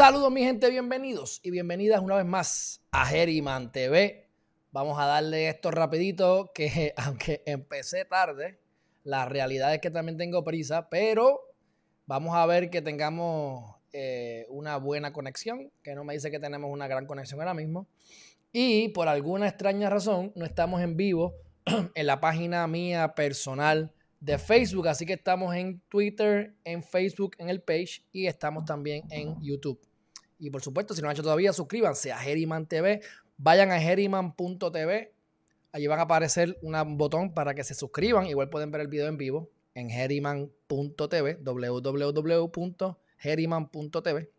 Saludos mi gente, bienvenidos y bienvenidas una vez más a Geriman TV. Vamos a darle esto rapidito, que aunque empecé tarde, la realidad es que también tengo prisa, pero vamos a ver que tengamos eh, una buena conexión, que no me dice que tenemos una gran conexión ahora mismo. Y por alguna extraña razón no estamos en vivo en la página mía personal de Facebook. Así que estamos en Twitter, en Facebook, en el page y estamos también en YouTube. Y por supuesto, si no han hecho todavía, suscríbanse a Geriman TV. Vayan a geriman.tv. Allí van a aparecer un botón para que se suscriban. Igual pueden ver el video en vivo en geriman.tv, www.geriman.tv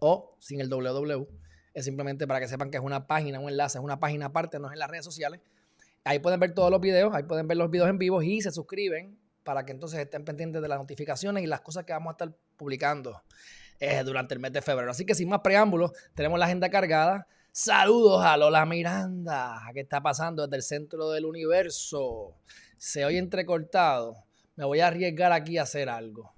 o sin el www. Es simplemente para que sepan que es una página, un enlace, es una página aparte, no es en las redes sociales. Ahí pueden ver todos los videos, ahí pueden ver los videos en vivo y se suscriben para que entonces estén pendientes de las notificaciones y las cosas que vamos a estar publicando eh, durante el mes de febrero. Así que sin más preámbulos, tenemos la agenda cargada. Saludos a Lola Miranda, ¿qué está pasando desde el centro del universo? Se oye entrecortado. Me voy a arriesgar aquí a hacer algo.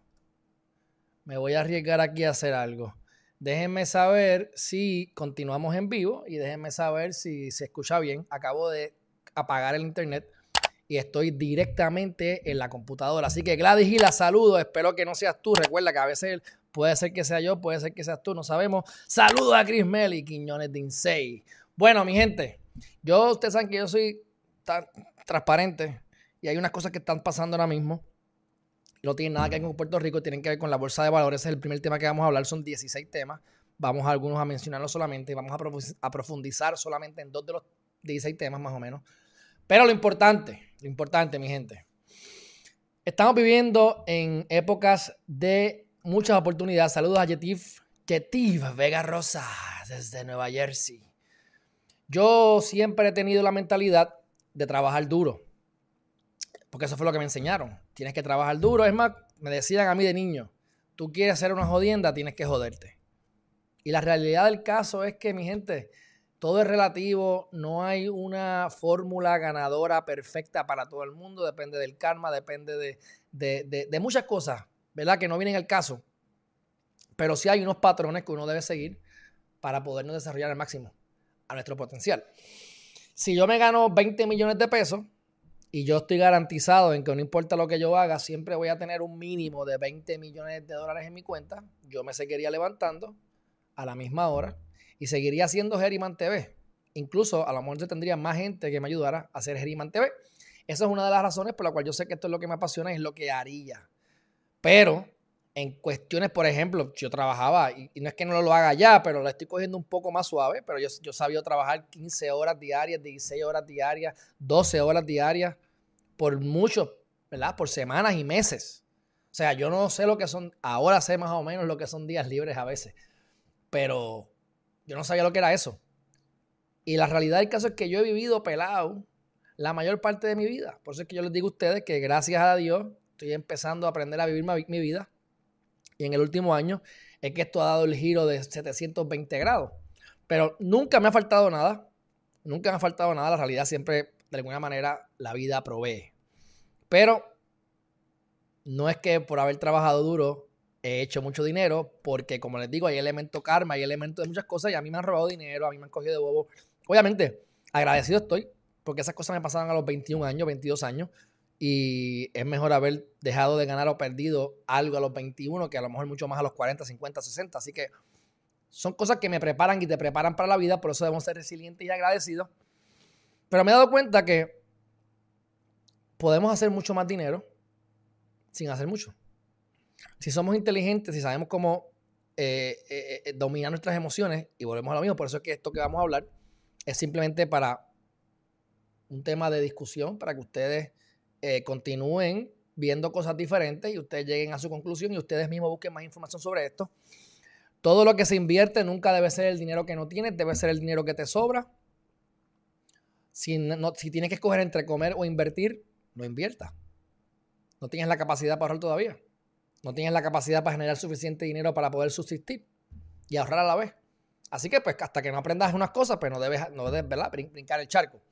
Me voy a arriesgar aquí a hacer algo. Déjenme saber si continuamos en vivo y déjenme saber si se escucha bien. Acabo de apagar el internet y estoy directamente en la computadora. Así que Gladys y la saludo. Espero que no seas tú. Recuerda que a veces puede ser que sea yo, puede ser que seas tú, no sabemos. Saludos a Chris Melly, Quiñones de Insei. Bueno, mi gente, yo, ustedes saben que yo soy tan transparente y hay unas cosas que están pasando ahora mismo. No tienen nada que ver con Puerto Rico, tienen que ver con la bolsa de valores. Ese es el primer tema que vamos a hablar. Son 16 temas. Vamos algunos a mencionarlos solamente y vamos a profundizar solamente en dos de los 16 temas más o menos. Pero lo importante, lo importante, mi gente. Estamos viviendo en épocas de muchas oportunidades. Saludos a Yetif, Vega Rosa, desde Nueva Jersey. Yo siempre he tenido la mentalidad de trabajar duro. Porque eso fue lo que me enseñaron. Tienes que trabajar duro. Es más, me decían a mí de niño, tú quieres hacer una jodienda, tienes que joderte. Y la realidad del caso es que, mi gente, todo es relativo, no hay una fórmula ganadora perfecta para todo el mundo, depende del karma, depende de, muchas cosas, ¿verdad? Que no vienen al caso. Pero sí hay unos patrones que uno debe seguir para podernos desarrollar al máximo, a nuestro potencial. Si yo me gano 20 millones de pesos y yo estoy garantizado en que no importa lo que yo haga, siempre voy a tener un mínimo de 20 millones de dólares en mi cuenta, yo me seguiría levantando a la misma hora y seguiría siendo Geriman TV. Incluso a lo mejor tendría más gente que me ayudara a hacer Geriman TV. Esa es una de las razones por la cual yo sé que esto es lo que me apasiona y es lo que haría. Pero en cuestiones, por ejemplo, yo trabajaba, y, no es que no lo haga ya, pero lo estoy cogiendo un poco más suave, pero yo, yo sabía trabajar 15 horas diarias, 16 horas diarias, 12 horas diarias, por muchos, ¿verdad? Por semanas y meses. O sea, yo no sé lo que son, ahora sé más o menos lo que son días libres a veces, pero yo no sabía lo que era eso. Y la realidad del caso es que yo he vivido pelado la mayor parte de mi vida. Por eso es que yo les digo a ustedes que gracias a Dios estoy empezando a aprender a vivir mi vida. Y en el último año es que esto ha dado el giro de 720 grados. Pero nunca me ha faltado nada. Nunca me ha faltado nada. La realidad siempre, de alguna manera, la vida provee. Pero no es que por haber trabajado duro he hecho mucho dinero porque, como les digo, hay elemento karma, hay elementos de muchas cosas y a mí me han robado dinero, a mí me han cogido de bobo. Obviamente, agradecido estoy porque esas cosas me pasaban a los 21 años, 22 años y es mejor haber dejado de ganar o perdido algo a los 21 que a lo mejor mucho más a los 40, 50, 60. Así que son cosas que me preparan y te preparan para la vida, por eso debemos ser resilientes y agradecidos. Pero me he dado cuenta que podemos hacer mucho más dinero sin hacer mucho. Si somos inteligentes, si sabemos cómo eh, eh, eh, dominar nuestras emociones, y volvemos a lo mismo, por eso es que esto que vamos a hablar es simplemente para un tema de discusión, para que ustedes continúen viendo cosas diferentes y ustedes lleguen a su conclusión y ustedes mismos busquen más información sobre esto. Todo lo que se invierte nunca debe ser el dinero que no tienes, debe ser el dinero que te sobra. Si, si tienes que escoger entre comer o invertir, no invierta. No tienes la capacidad para ahorrar todavía. No tienes la capacidad para generar suficiente dinero para poder subsistir y ahorrar a la vez. Así que, pues, hasta que no aprendas unas cosas, pues no debes, no debes ¿verdad? brincar el charco.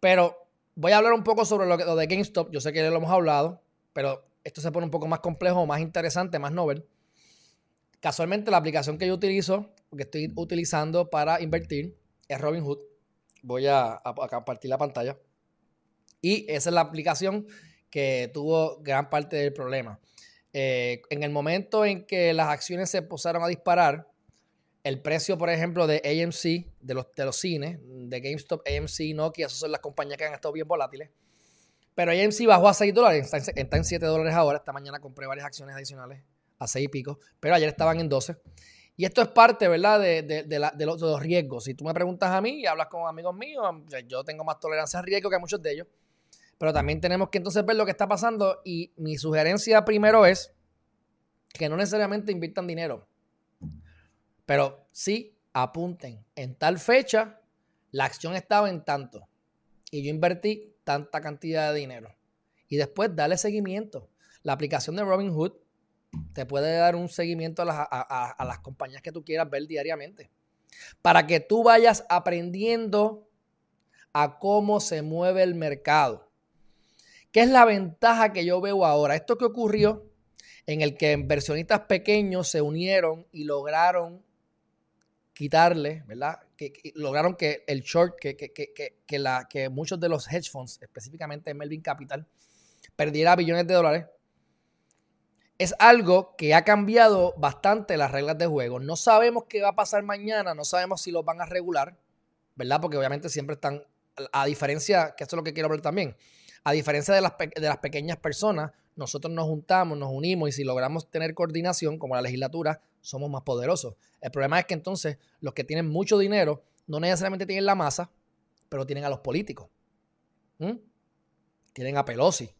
Pero voy a hablar un poco sobre lo, de GameStop. Yo sé que ya lo hemos hablado, pero esto se pone un poco más complejo, más interesante, más novel. Casualmente la aplicación que yo utilizo, que estoy utilizando para invertir, es Robinhood. Voy a, a compartir la pantalla. Y esa es la aplicación que tuvo gran parte del problema. Eh, en el momento en que las acciones se empezaron a disparar, el precio, por ejemplo, de AMC, de los, de los cines, de GameStop, AMC, Nokia, esas son las compañías que han estado bien volátiles. Pero AMC bajó a 6 dólares, está en, 7 dólares ahora. Esta mañana compré varias acciones adicionales a 6 y pico, pero ayer estaban en 12. Y esto es parte, ¿verdad?, de, de, los, de, los, riesgos. Si tú me preguntas a mí y hablas con amigos míos, yo tengo más tolerancia al riesgo que muchos de ellos. Pero también tenemos que entonces ver lo que está pasando y mi sugerencia primero es que no necesariamente inviertan dinero, pero sí apunten en tal fecha la acción estaba en tanto y yo invertí tanta cantidad de dinero. Y después dale seguimiento. La aplicación de Robinhood te puede dar un seguimiento a las, a las compañías que tú quieras ver diariamente. Para que tú vayas aprendiendo a cómo se mueve el mercado. ¿Qué es la ventaja que yo veo ahora? Esto que ocurrió en el que inversionistas pequeños se unieron y lograron quitarle, ¿verdad? Que, lograron que el short, que, que, la, que muchos de los hedge funds, específicamente Melvin Capital, perdiera billones de dólares. Es algo que ha cambiado bastante las reglas de juego. No sabemos qué va a pasar mañana, no sabemos si los van a regular, ¿verdad? Porque obviamente siempre están, a diferencia, que esto es lo que quiero hablar también, a diferencia de las, de las pequeñas personas, nosotros nos juntamos, nos unimos y si logramos tener coordinación, como la legislatura, somos más poderosos. El problema es que entonces los que tienen mucho dinero no necesariamente tienen la masa, pero tienen a los políticos. ¿Mm? Tienen a Pelosi,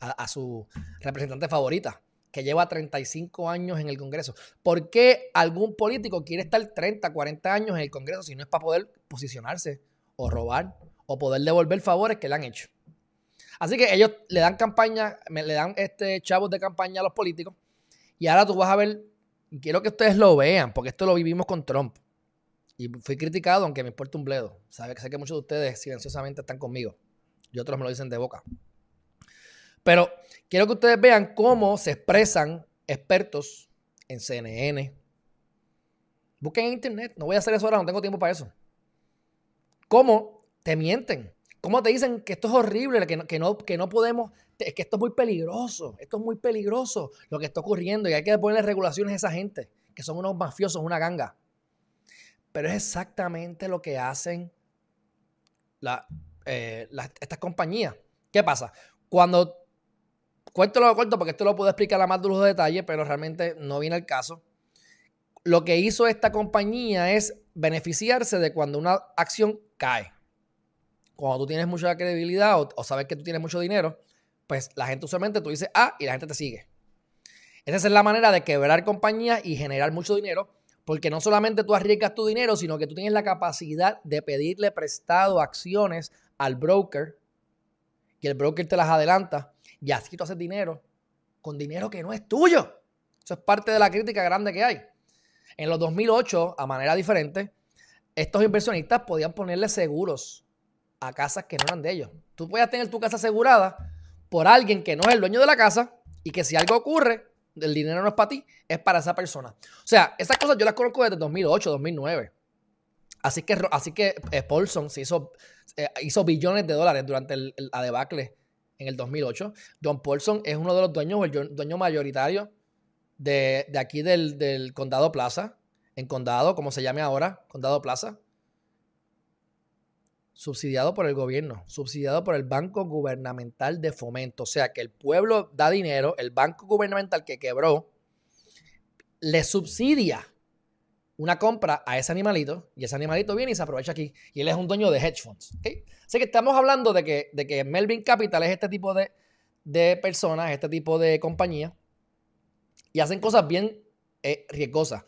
a, su representante favorita, que lleva 35 años en el Congreso. ¿Por qué algún político quiere estar 30, 40 años en el Congreso si no es para poder posicionarse o robar o poder devolver favores que le han hecho? Así que ellos le dan campaña, le dan este chavos de campaña a los políticos. Y ahora tú vas a ver, quiero que ustedes lo vean, porque esto lo vivimos con Trump. Y fui criticado, aunque me importa un bledo. Sabe sé que muchos de ustedes silenciosamente están conmigo. Y otros me lo dicen de boca. Pero quiero que ustedes vean cómo se expresan expertos en CNN. Busquen en internet. No voy a hacer eso ahora, no tengo tiempo para eso. Cómo te mienten. ¿Cómo te dicen que esto es horrible, que no, que no podemos, es que esto es muy peligroso, esto es muy peligroso lo que está ocurriendo y hay que ponerle regulaciones a esa gente, que son unos mafiosos, una ganga? Pero es exactamente lo que hacen eh, estas compañías. ¿Qué pasa? Cuando, cuento lo corto porque esto lo puedo explicar a más de los detalles, pero realmente no viene el caso. Lo que hizo esta compañía es beneficiarse de cuando una acción cae cuando tú tienes mucha credibilidad o, sabes que tú tienes mucho dinero, pues la gente usualmente tú dices ah y la gente te sigue. Esa es la manera de quebrar compañías y generar mucho dinero, porque no solamente tú arriesgas tu dinero, sino que tú tienes la capacidad de pedirle prestado acciones al broker y el broker te las adelanta y así tú haces dinero con dinero que no es tuyo. Eso es parte de la crítica grande que hay. En los 2008, a manera diferente, estos inversionistas podían ponerle seguros a casas que no eran de ellos. Tú puedes tener tu casa asegurada por alguien que no es el dueño de la casa y que si algo ocurre, el dinero no es para ti, es para esa persona. O sea, esas cosas yo las conozco desde 2008, 2009. Así que, así que eh, Paulson eh, hizo billones de dólares durante el, la debacle en el 2008. John Paulson es uno de los dueños, el dueño mayoritario de, de aquí del, del, Condado Plaza, en Condado, como se llame ahora, Condado Plaza subsidiado por el gobierno, subsidiado por el Banco Gubernamental de Fomento. O sea que el pueblo da dinero, el banco gubernamental que quebró, le subsidia una compra a ese animalito y ese animalito viene y se aprovecha aquí. Y él es un dueño de hedge funds. Así que estamos hablando de que, de que Melvin Capital es este tipo de, de personas, este tipo de compañías y hacen cosas bien eh, riesgosas.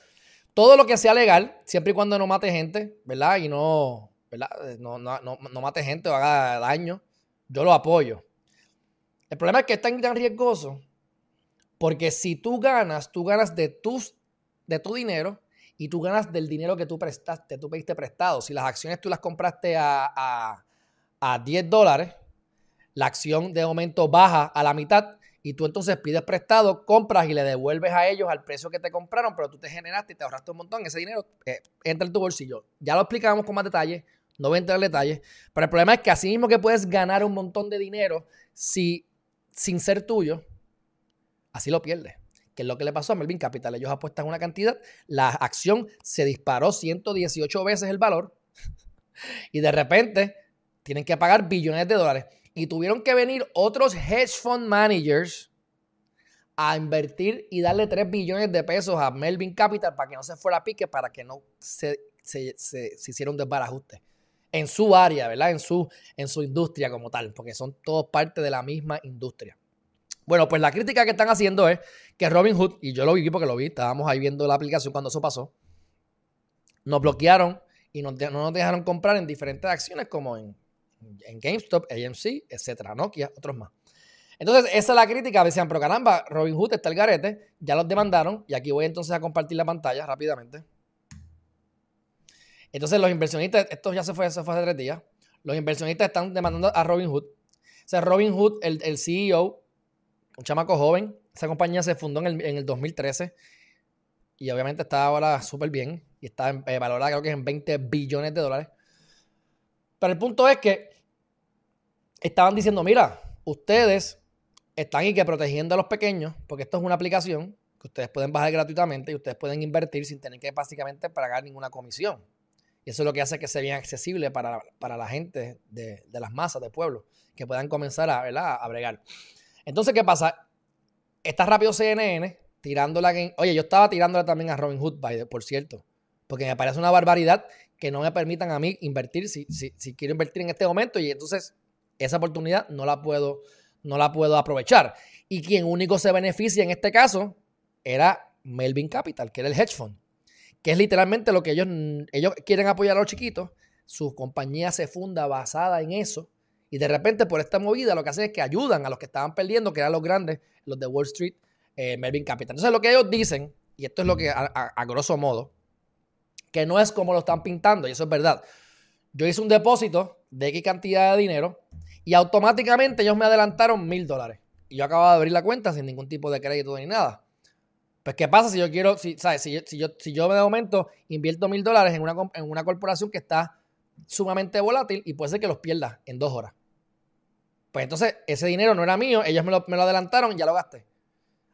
Todo lo que sea legal, siempre y cuando no mate gente, ¿verdad? Y no, eh, no, no, mate gente o haga daño, yo lo apoyo. El problema es que es tan, tan riesgoso porque si tú ganas, tú ganas de, tus, de tu dinero y tú ganas del dinero que tú prestaste, tú pediste prestado. Si las acciones tú las compraste a, a, 10 dólares, la acción de momento baja a la mitad y tú entonces pides prestado, compras y le devuelves a ellos al precio que te compraron, pero tú te generaste y te ahorraste un montón. Ese dinero eh, entra en tu bolsillo. Ya lo explicamos con más detalle, no voy a entrar en detalles, pero el problema es que así mismo que puedes ganar un montón de dinero si, sin ser tuyo, así lo pierdes. Que es lo que le pasó a Melvin Capital. Ellos apuestan una cantidad, la acción se disparó 118 veces el valor y de repente tienen que pagar billones de dólares y tuvieron que venir otros hedge fund managers a invertir y darle 3 billones de pesos a Melvin Capital para que no se fuera a pique, para que no se, se, hiciera un desbarajuste en su área, ¿verdad? En su, en su industria como tal, porque son todos parte de la misma industria. Bueno, pues la crítica que están haciendo es que Robin Hood, y yo lo vi porque lo vi, estábamos ahí viendo la aplicación cuando eso pasó, nos bloquearon y no nos dejaron comprar en diferentes acciones como en en GameStop, AMC, etcétera, Nokia, otros más. Entonces, esa es la crítica. Decían, pero caramba, Robinhood está el garete, ya los demandaron. Y aquí voy entonces a compartir la pantalla rápidamente. Entonces, los inversionistas, esto ya se fue, se fue hace tres días. Los inversionistas están demandando a Robinhood. O sea, Robinhood, el, el CEO, un chamaco joven, esa compañía se fundó en el, en el 2013 y obviamente está ahora súper bien y está eh, valorada creo que en 20 billones de dólares. Pero el punto es que estaban diciendo, mira, ustedes están aquí que protegiendo a los pequeños, porque esto es una aplicación que ustedes pueden bajar gratuitamente y ustedes pueden invertir sin tener que básicamente pagar ninguna comisión. Eso es lo que hace que sea bien accesible para, la gente de, las masas, del pueblo, que puedan comenzar a, a bregar. Entonces, ¿qué pasa? Está rápido CNN tirándola. Oye, yo estaba tirándola también a Robin Hood, por cierto, porque me parece una barbaridad que no me permitan a mí invertir si, si, quiero invertir en este momento y entonces esa oportunidad no la puedo, no la puedo aprovechar. Y quien único se beneficia en este caso era Melvin Capital, que era el hedge fund, que es literalmente lo que ellos, ellos quieren apoyar a los chiquitos. Su compañía se funda basada en eso. Y de repente, por esta movida, lo que hacen es que ayudan a los que estaban perdiendo, que eran los grandes, los de Wall Street, eh, Melvin Capital. Entonces, lo que ellos dicen, y esto es lo que a grosso modo, que no es como lo están pintando, y eso es verdad. Yo hice un depósito de X cantidad de dinero y automáticamente ellos me adelantaron mil dólares. Y yo acababa de abrir la cuenta sin ningún tipo de crédito ni nada. Pues, ¿qué pasa si yo quiero, si, ¿sabes? Si, yo, si, yo, si yo de momento invierto mil dólares en una, en una corporación que está sumamente volátil y puede ser que los pierda en dos horas? Pues entonces ese dinero no era mío, ellos me lo, me lo adelantaron y ya lo gasté.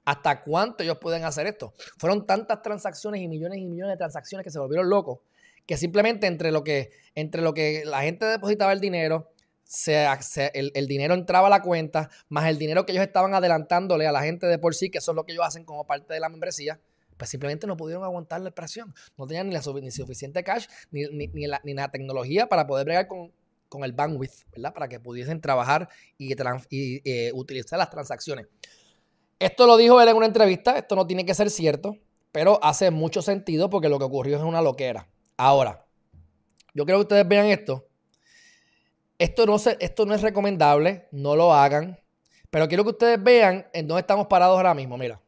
¿Hasta cuánto ellos pueden hacer esto? Fueron tantas transacciones y millones y millones de transacciones que se volvieron locos que simplemente entre lo que, entre lo que la gente depositaba el dinero, se, el, dinero entraba a la cuenta, más el dinero que ellos estaban adelantándole a la gente de por sí, que eso es lo que ellos hacen como parte de la membresía, pues simplemente no pudieron aguantar la presión. No tenían ni, la, ni suficiente cash, ni, ni, la, la, tecnología para poder bregar con, el bandwidth, ¿verdad? Para que pudiesen trabajar y, eh, utilizar las transacciones. Esto lo dijo él en una entrevista, esto no tiene que ser cierto, pero hace mucho sentido porque lo que ocurrió es una loquera. Ahora, yo quiero que ustedes vean esto. Esto no, se, esto no es recomendable, no lo hagan, pero quiero que ustedes vean en dónde estamos parados ahora mismo. Mira,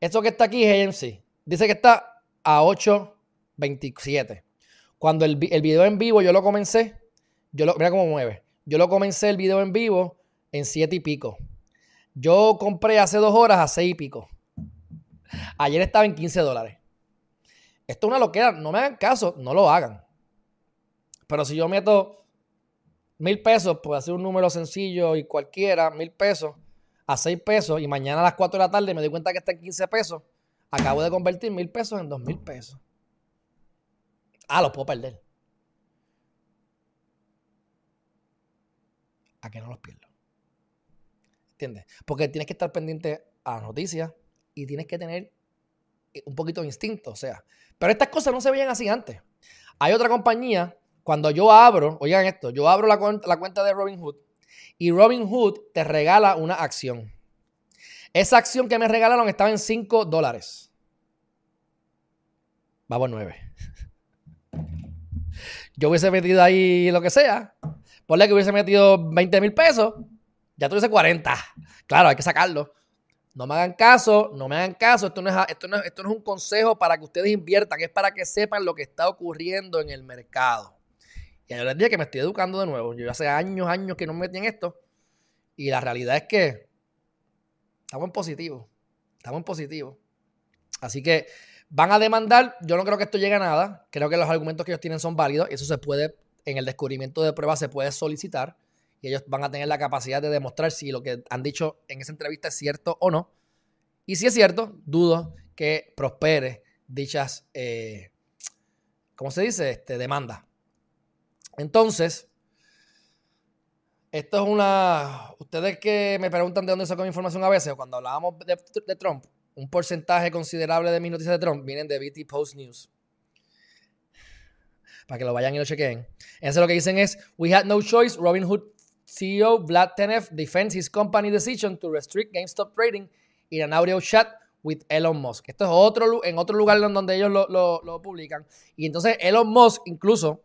esto que está aquí es AMC. Dice que está a 8.27. Cuando el, el, video en vivo yo lo comencé, yo lo, mira cómo mueve. Yo lo comencé el video en vivo en 7 y pico. Yo compré hace dos horas a seis y pico. Ayer estaba en 15 dólares. Esto es una loquera. No me hagan caso, no lo hagan. Pero si yo meto mil pesos, puede hacer un número sencillo y cualquiera, mil pesos a seis pesos y mañana a las 4 de la tarde me doy cuenta que está en 15 pesos, acabo de convertir mil pesos en dos mil pesos. Ah, los puedo perder. ¿A qué no los pierdo? ¿Entiendes? Porque tienes que estar pendiente a las noticias y tienes que tener eh, un poquito de instinto, o sea. Pero estas cosas no se veían así antes. Hay otra compañía, cuando yo abro, oigan esto, yo abro la, cuenta, de Robinhood y Robinhood te regala una acción. Esa acción que me regalaron estaba en 5 dólares. Vamos 9. Yo hubiese metido ahí lo que sea. Ponle que hubiese metido 20 mil pesos ya dices 40. Claro, hay que sacarlo. No me hagan caso, no me hagan caso. Esto no, es, esto, no, esto no es un consejo para que ustedes inviertan, es para que sepan lo que está ocurriendo en el mercado. Y yo les dije que me estoy educando de nuevo. Yo hace años, años que no me metí en esto. Y la realidad es que Estamos en positivo. Estamos en positivo. Así que van a demandar. Yo no creo que esto llegue a nada. Creo que los argumentos que ellos tienen son válidos. Eso se puede, en el descubrimiento de pruebas, se puede solicitar. Y ellos van a tener la capacidad de demostrar si lo que han dicho en esa entrevista es cierto o no. Y si es cierto, dudo que prospere dichas, eh, ¿cómo se dice? Este, demanda. Entonces, esto es una. Ustedes que me preguntan de dónde saco mi información a veces, cuando hablábamos de, Trump, un porcentaje considerable de mis noticias de Trump vienen de BT Post News. Para que lo vayan y lo chequen. Eso lo que dicen es: We had no choice. Robin Hood CEO Vlad Tenev defends his company decision to restrict GameStop trading in an audio chat with Elon Musk. Esto es otro, en otro lugar donde ellos lo, lo publican. Y entonces Elon Musk, incluso,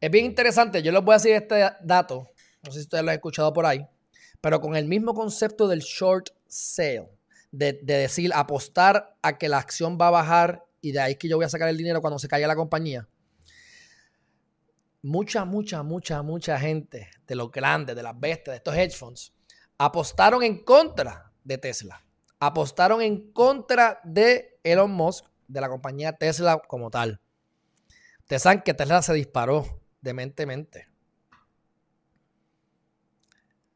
es bien interesante. Yo les voy a decir este dato no sé si ustedes lo han escuchado por ahí, pero con el mismo concepto del short sale, de, decir, apostar a que la acción va a bajar y de ahí que yo voy a sacar el dinero cuando se caiga la compañía. Mucha, mucha, mucha, mucha gente de los grandes, de las bestias, de estos hedge funds, apostaron en contra de Tesla. Apostaron en contra de Elon Musk, de la compañía Tesla como tal. Ustedes saben que Tesla se disparó dementemente.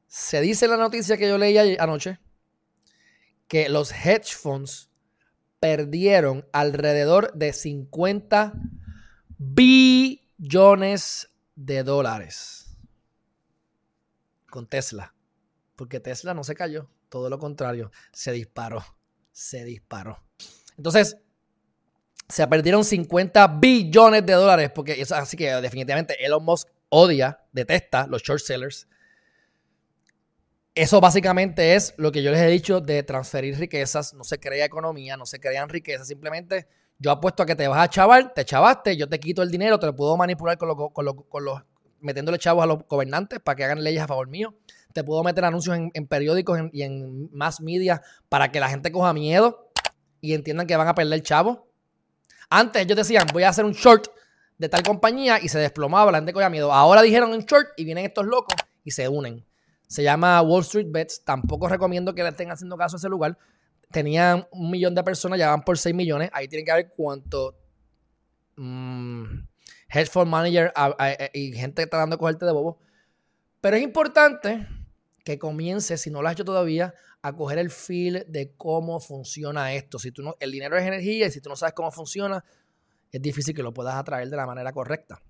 Se dice en la noticia que yo leí anoche que los hedge funds perdieron alrededor de 50 billones de dólares con Tesla. Porque Tesla no se cayó, todo lo contrario, se disparó, se disparó. Entonces, se perdieron 50 billones de dólares, porque eso, así que definitivamente Elon Musk odia, detesta los short sellers eso básicamente es lo que yo les he dicho de transferir riquezas. No se crea economía, no se crean riquezas. Simplemente yo apuesto a que te vas a chavar, te chavaste, yo te quito el dinero, te lo puedo manipular con, los, metiéndole chavos a los gobernantes para que hagan leyes a favor mío. Te puedo meter anuncios en, periódicos y en más media para que la gente coja miedo y entiendan que van a perder chavo. Antes ellos decían, voy a hacer un short de tal compañía y se desplomaba, la gente cogía miedo. Ahora dijeron un short y vienen estos locos y se unen. Se llama Wall Street Bets. Tampoco recomiendo que le estén haciendo caso a ese lugar. Tenían un millón de personas, ya van por 6 millones. Ahí tienen que ver cuánto mm, fund manager y gente está dando cogerte de bobo. Pero es importante que comiences, si no lo has hecho todavía, a coger el feel de cómo funciona esto. Si tú el dinero es energía y si tú no sabes cómo funciona, es difícil que lo puedas atraer de la manera correcta.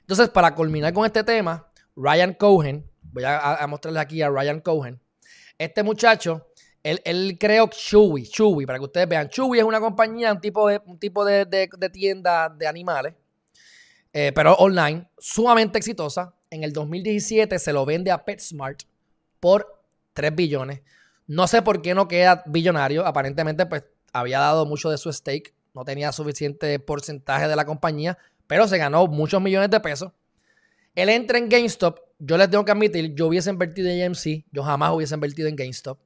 Entonces, para culminar con este tema, Ryan Cohen, Voy a, mostrarles aquí a Ryan Cohen. Este muchacho, él, creó Chewy, Chewy, para que ustedes vean. Chewy es una compañía, un tipo de, un tipo de, tienda de animales, eh, pero online, sumamente exitosa. En el 2017 se lo vende a PetSmart por 3 billones. No sé por qué no queda billonario. Aparentemente, pues había dado mucho de su stake. No tenía suficiente porcentaje de la compañía, pero se ganó muchos millones de pesos. Él entra en GameStop yo les tengo que admitir, yo hubiese invertido en AMC, yo jamás hubiese invertido en GameStop,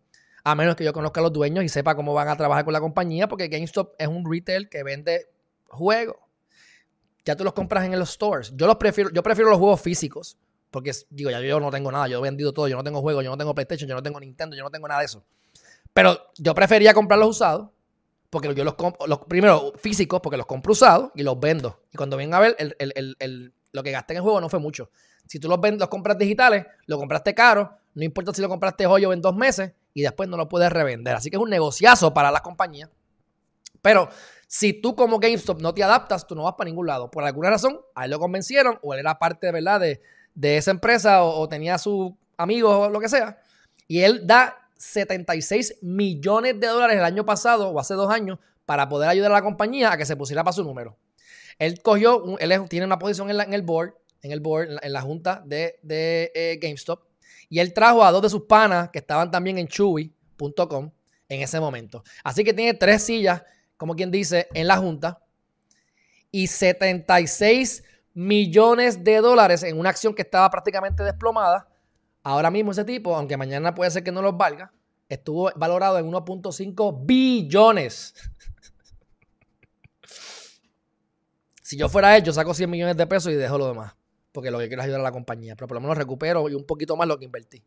a menos que yo conozca a los dueños y sepa cómo van a trabajar con la compañía, porque GameStop es un retail que vende juegos. Ya tú los compras en los stores. Yo los prefiero, yo prefiero los juegos físicos, porque digo, ya yo no tengo nada, yo he vendido todo, yo no tengo juegos, yo no tengo PlayStation, yo no tengo Nintendo, yo no tengo nada de eso. Pero yo prefería comprarlos usados, porque yo los compro, los, primero físicos, porque los compro usados y los vendo. Y cuando venga a ver, lo que gasté en el juego no fue mucho. Si tú los, vendes, los compras digitales, lo compraste caro, no importa si lo compraste hoy o en dos meses y después no lo puedes revender. Así que es un negociazo para la compañía. Pero si tú como GameStop no te adaptas, tú no vas para ningún lado. Por alguna razón, a él lo convencieron o él era parte ¿verdad? De, de esa empresa o, tenía tenía sus amigos o lo que sea. Y él da 76 millones de dólares el año pasado o hace dos años para poder ayudar a la compañía a que se pusiera para su número. Él cogió, él tiene una posición en, el board en el board, en la, junta de, eh, GameStop. Y él trajo a dos de sus panas que estaban también en Chewy.com en ese momento. Así que tiene tres sillas, como quien dice, en la junta. Y 76 millones de dólares en una acción que estaba prácticamente desplomada. Ahora mismo ese tipo, aunque mañana puede ser que no los valga, estuvo valorado en 1.5 billones. si yo fuera él, yo saco 100 millones de pesos y dejo lo demás porque lo que quiero es ayudar a la compañía, pero por lo menos recupero y un poquito más lo que invertí.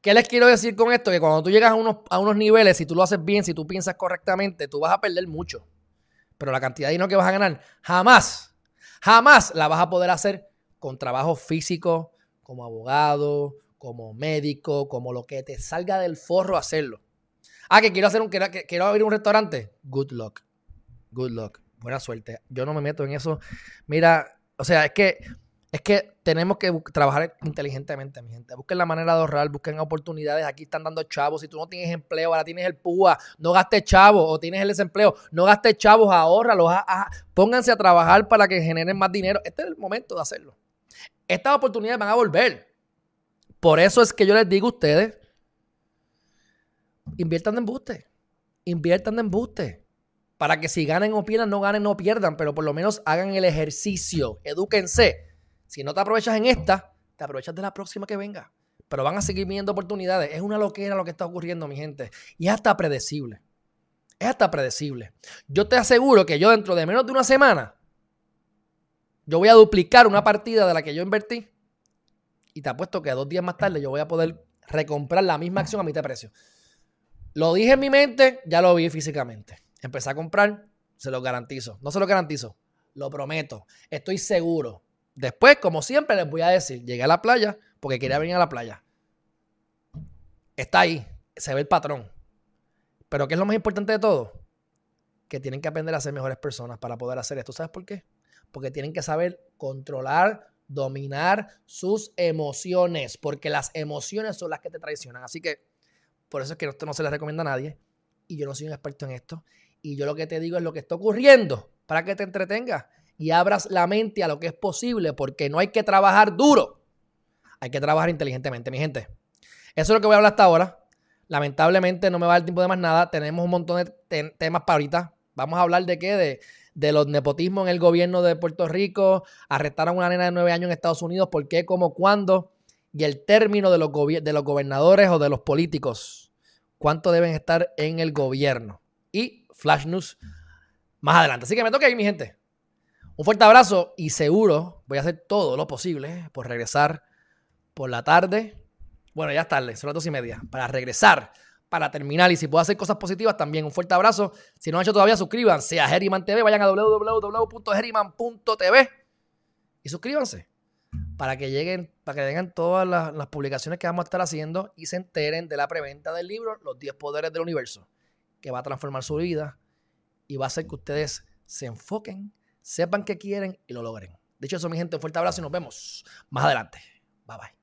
¿Qué les quiero decir con esto? Que cuando tú llegas a unos, a unos niveles, si tú lo haces bien, si tú piensas correctamente, tú vas a perder mucho. Pero la cantidad de dinero que vas a ganar, jamás, jamás la vas a poder hacer con trabajo físico, como abogado, como médico, como lo que te salga del forro hacerlo. Ah, que quiero hacer un, quiero, quiero abrir un restaurante. Good luck. Good luck. Buena suerte. Yo no me meto en eso. Mira, o sea, es que es que tenemos que trabajar inteligentemente, mi gente. Busquen la manera de ahorrar, busquen oportunidades. Aquí están dando chavos. Si tú no tienes empleo, ahora tienes el PUA, no gastes chavos. O tienes el desempleo, no gastes chavos, ahórralos. pónganse a trabajar para que generen más dinero. Este es el momento de hacerlo. Estas oportunidades van a volver. Por eso es que yo les digo a ustedes, inviertan en embuste. Inviertan en embuste. Para que si ganen o pierdan, no ganen o pierdan, pero por lo menos hagan el ejercicio. Edúquense. Si no te aprovechas en esta, te aprovechas de la próxima que venga. Pero van a seguir viendo oportunidades. Es una loquera lo que está ocurriendo, mi gente. Y es hasta predecible. Es hasta predecible. Yo te aseguro que yo dentro de menos de una semana, yo voy a duplicar una partida de la que yo invertí y te apuesto que dos días más tarde yo voy a poder recomprar la misma acción a mitad de precio. Lo dije en mi mente, ya lo vi físicamente. Empecé a comprar, se lo garantizo. No se lo garantizo, lo prometo. Estoy seguro. Después, como siempre, les voy a decir, llegué a la playa porque quería venir a la playa. Está ahí, se ve el patrón. Pero ¿qué es lo más importante de todo? Que tienen que aprender a ser mejores personas para poder hacer esto. ¿Sabes por qué? Porque tienen que saber controlar dominar sus emociones, porque las emociones son las que te traicionan. Así que por eso es que esto no se les recomienda a nadie. Y yo no soy un experto en esto. Y yo lo que te digo es lo que está ocurriendo para que te entretengas y abras la mente a lo que es posible, porque no hay que trabajar duro. Hay que trabajar inteligentemente, mi gente. Eso es lo que voy a hablar hasta ahora. Lamentablemente no me va a dar tiempo de más nada. Tenemos un montón de temas para ahorita. Vamos a hablar de qué? De, de los nepotismos en el gobierno de Puerto Rico, arrestaron a una nena de nueve años en Estados Unidos, ¿por qué, cómo, cuándo? Y el término de los, de los gobernadores o de los políticos, cuánto deben estar en el gobierno. Y Flash News más adelante. Así que me toca ahí, mi gente. Un fuerte abrazo y seguro voy a hacer todo lo posible por regresar por la tarde. Bueno, ya es tarde, son las dos y media. Para regresar para terminar. Y si puedo hacer cosas positivas, también un fuerte abrazo. Si no han hecho todavía, suscríbanse a Herriman TV. Vayan a www.herriman.tv y suscríbanse para que lleguen, para que tengan todas las, las, publicaciones que vamos a estar haciendo y se enteren de la preventa del libro Los 10 Poderes del Universo, que va a transformar su vida y va a hacer que ustedes se enfoquen, sepan qué quieren y lo logren. De hecho, eso, mi gente, un fuerte abrazo y nos vemos más adelante. Bye bye.